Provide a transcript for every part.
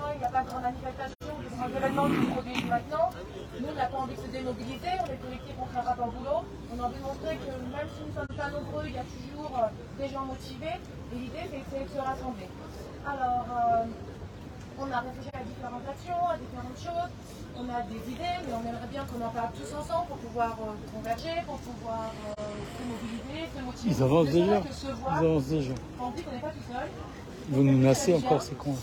maintenant, il n'y a pas de grande manifestation, de grands événements qui se produisent maintenant. Nous, on n'a pas envie de se démobiliser, on est collectif, on un rapport boulot. On a envie de montrer que même si nous ne sommes pas nombreux, il y a toujours euh, des gens motivés. Et l'idée, c'est de se rassembler. Alors, euh, on a réfléchi à différentes actions, à différentes choses. On a des idées, mais on aimerait bien qu'on en parle tous ensemble pour pouvoir euh, converger, pour pouvoir euh, se mobiliser, se motiver. Ils avancent déjà. Ils avancent déjà. On dit qu'on n'est pas tout seul. Vous nous nassez encore, c'est con.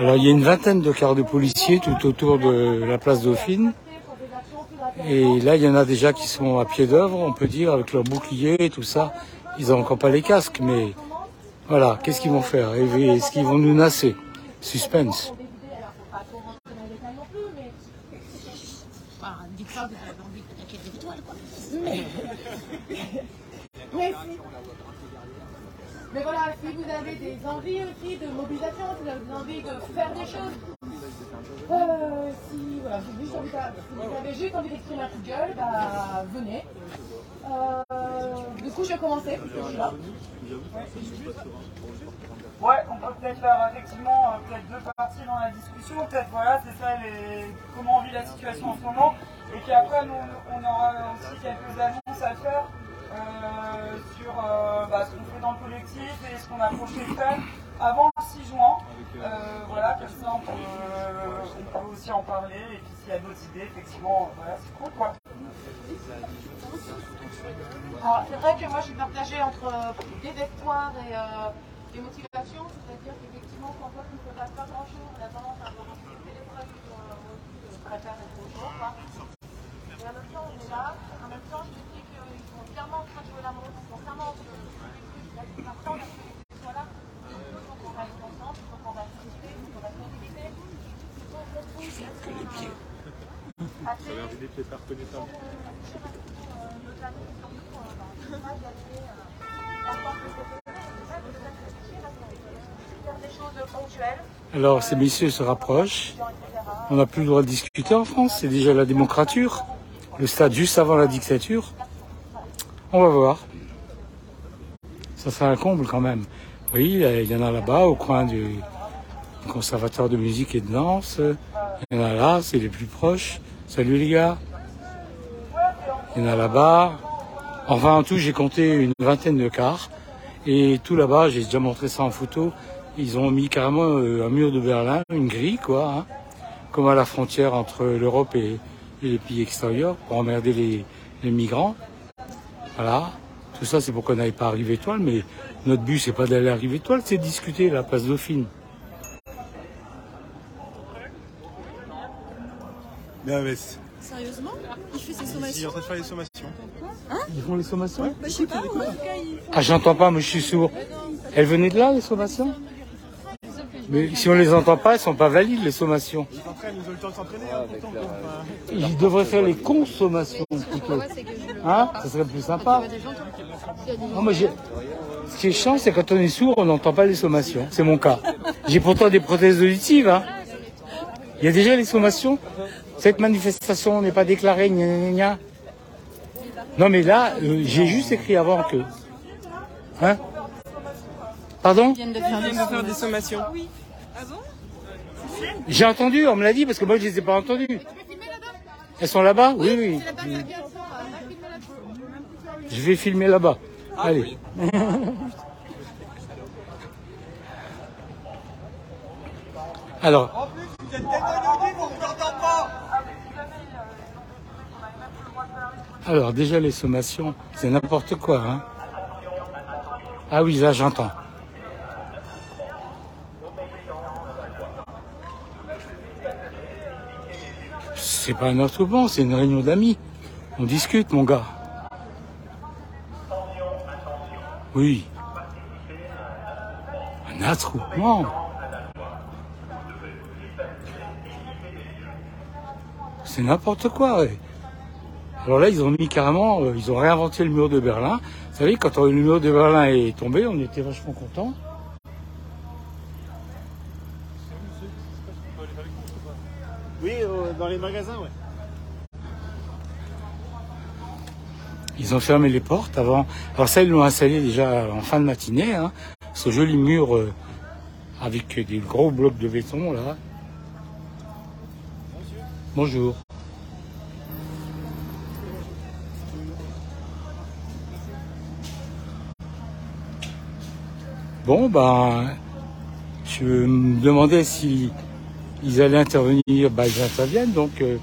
Alors il y a une vingtaine de quarts de policiers tout autour de la place Dauphine. Et là, il y en a déjà qui sont à pied d'œuvre, on peut dire, avec leurs boucliers et tout ça. Ils n'ont encore pas les casques, mais voilà, qu'est-ce qu'ils vont faire? Est-ce qu'ils vont nous nasser? Suspense. Mais Mais voilà, si vous avez des envies aussi de mobilisation, si vous avez des de faire des choses, euh, si, voilà, vous avez juste envie d'exprimer un coup de gueule, bah venez. Euh, du coup, je vais commencer, parce. Ouais, on peut peut-être faire effectivement euh, peut-être deux parties dans la discussion. Peut-être voilà, c'est ça les comment on vit la situation en ce moment. Et puis après, nous, on aura aussi quelques annonces à faire euh, sur euh, bah, ce qu'on fait dans le collectif et ce qu'on a projeté de faire avant le 6 juin. Euh, voilà, comme ça on peut, aussi en parler. Et puis s'il y a d'autres idées, effectivement, voilà, c'est cool quoi. Alors, c'est vrai que moi, je suis partagée entre désespoir et, euh, et motivation. C'est-à-dire qu'effectivement, quand on ne se passe pas grand-chose, on a tendance à avoir peu de euh, je préfère être au jour. Et en même temps, on est là. En même temps, je dis Alors ces messieurs se rapprochent. On n'a plus le droit de discuter en France, c'est déjà la démocrature. Le stade juste avant la dictature. On va voir. Ça sera un comble quand même. Oui, il y en a là-bas au coin du conservatoire de musique et de danse. Il y en a là, c'est les plus proches. Salut les gars. Il y en a là-bas. Enfin, en tout, j'ai compté une vingtaine de cars. Et tout là-bas, j'ai déjà montré ça en photo. Ils ont mis carrément euh, un mur de Berlin, une grille, quoi, hein, comme à la frontière entre l'Europe et, les pays extérieurs, pour emmerder les migrants. Voilà. Tout ça, c'est pour qu'on n'aille pas à Rive-Étoile, mais notre but, c'est pas d'aller à Rive-Étoile, c'est de discuter, la place Dauphine. Non, mais c'est- Sérieusement Il fait ses il est sommations en train de faire les sommations. Ils font les sommations Bah, Je sais pas, moi, en tout cas, il Ah, j'entends pas, mais je suis sourd. Elles venaient de là, les sommations Mais si on les entend pas, elles sont pas valides, les sommations. Ils s'entraînent, ils ont le temps de s'entraîner. hein, pourtant, quoi. Enfin, Ils devraient faire les consommations, plutôt. Hein Ça serait plus sympa. Non, mais j'ai- Ce qui est chiant, c'est quand on est sourd, on n'entend pas les sommations. C'est mon cas. J'ai pourtant des prothèses auditives. Hein. Il y a déjà les sommations. Cette manifestation n'est pas déclarée. gna, gna, gna. Non, mais là, euh, j'ai juste écrit avant que. Hein Pardon vient de faire des sommations. J'ai entendu, on me l'a dit, parce que moi, je les ai pas entendues. Elles sont là-bas Oui, oui. Je vais filmer là-bas. Allez. Alors, Vous êtes tellement éloignés qu'on vous entend pas alors déjà les sommations, c'est n'importe quoi. Hein. Ah oui, là j'entends. C'est pas un attroupement, c'est une réunion d'amis. On discute, mon gars. Oui. Un attroupement. C'est n'importe quoi. Alors là, ils ont mis carrément, euh, ils ont réinventé le mur de Berlin. Vous savez, quand le mur de Berlin est tombé, on était vachement contents. Oui, euh, dans les magasins, ouais. Ils ont fermé les portes avant. Alors ça, ils l'ont installé déjà en fin de matinée. Hein, ce joli mur euh, avec des gros blocs de béton là. Bonjour. Bon, ben, je me demandais si ils allaient intervenir, ben, ils interviennent. Donc, euh,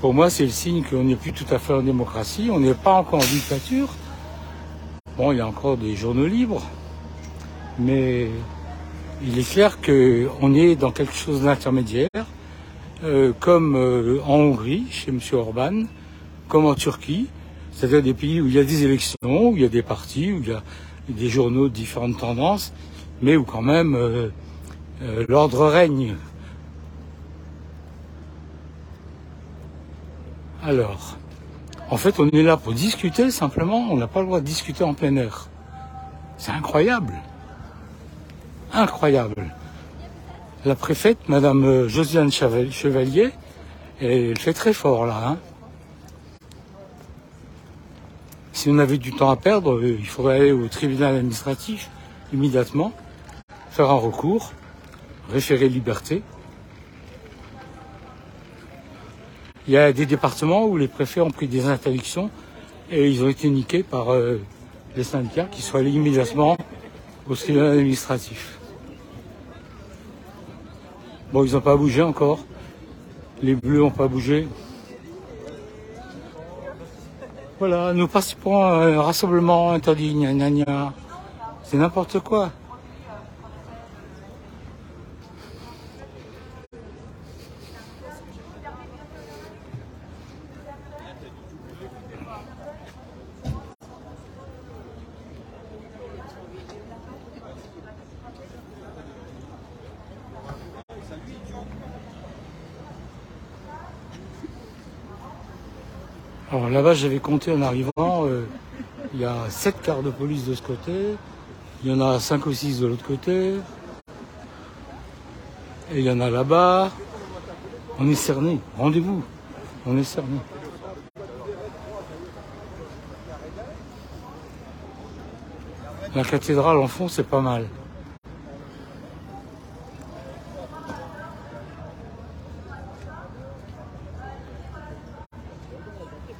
pour moi, c'est le signe qu'on n'est plus tout à fait en démocratie. On n'est pas encore en dictature. Bon, il y a encore des journaux libres, mais il est clair qu'on est dans quelque chose d'intermédiaire, euh, comme euh, en Hongrie, chez M. Orban, comme en Turquie, c'est-à-dire des pays où il y a des élections, où il y a des partis, où il y a des journaux de différentes tendances, mais où quand même euh, euh, l'ordre règne. Alors, en fait, on est là pour discuter simplement, on n'a pas le droit de discuter en plein air. C'est incroyable. Incroyable. La préfète, Madame euh, Josiane Chevalier, elle fait très fort là. hein. Si on avait du temps à perdre, euh, il faudrait aller au tribunal administratif immédiatement, faire un recours, référer liberté. Il y a des départements où les préfets ont pris des interdictions et ils ont été niqués par euh, les syndicats qui sont allés immédiatement au tribunal administratif. Bon, ils n'ont pas bougé encore. Les bleus n'ont pas bougé. Voilà, nous participons à un rassemblement interdit, gna gna gna. C'est n'importe quoi. Alors là-bas, j'avais compté en arrivant, euh, il y a sept quarts de police de ce côté, il y en a cinq ou six de l'autre côté, et il y en a là-bas. On est cerné, rendez-vous, on est cerné. La cathédrale en fond, c'est pas mal.